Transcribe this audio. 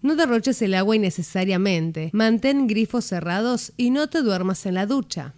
No derroches el agua innecesariamente. Mantén grifos cerrados y no te duermas en la ducha.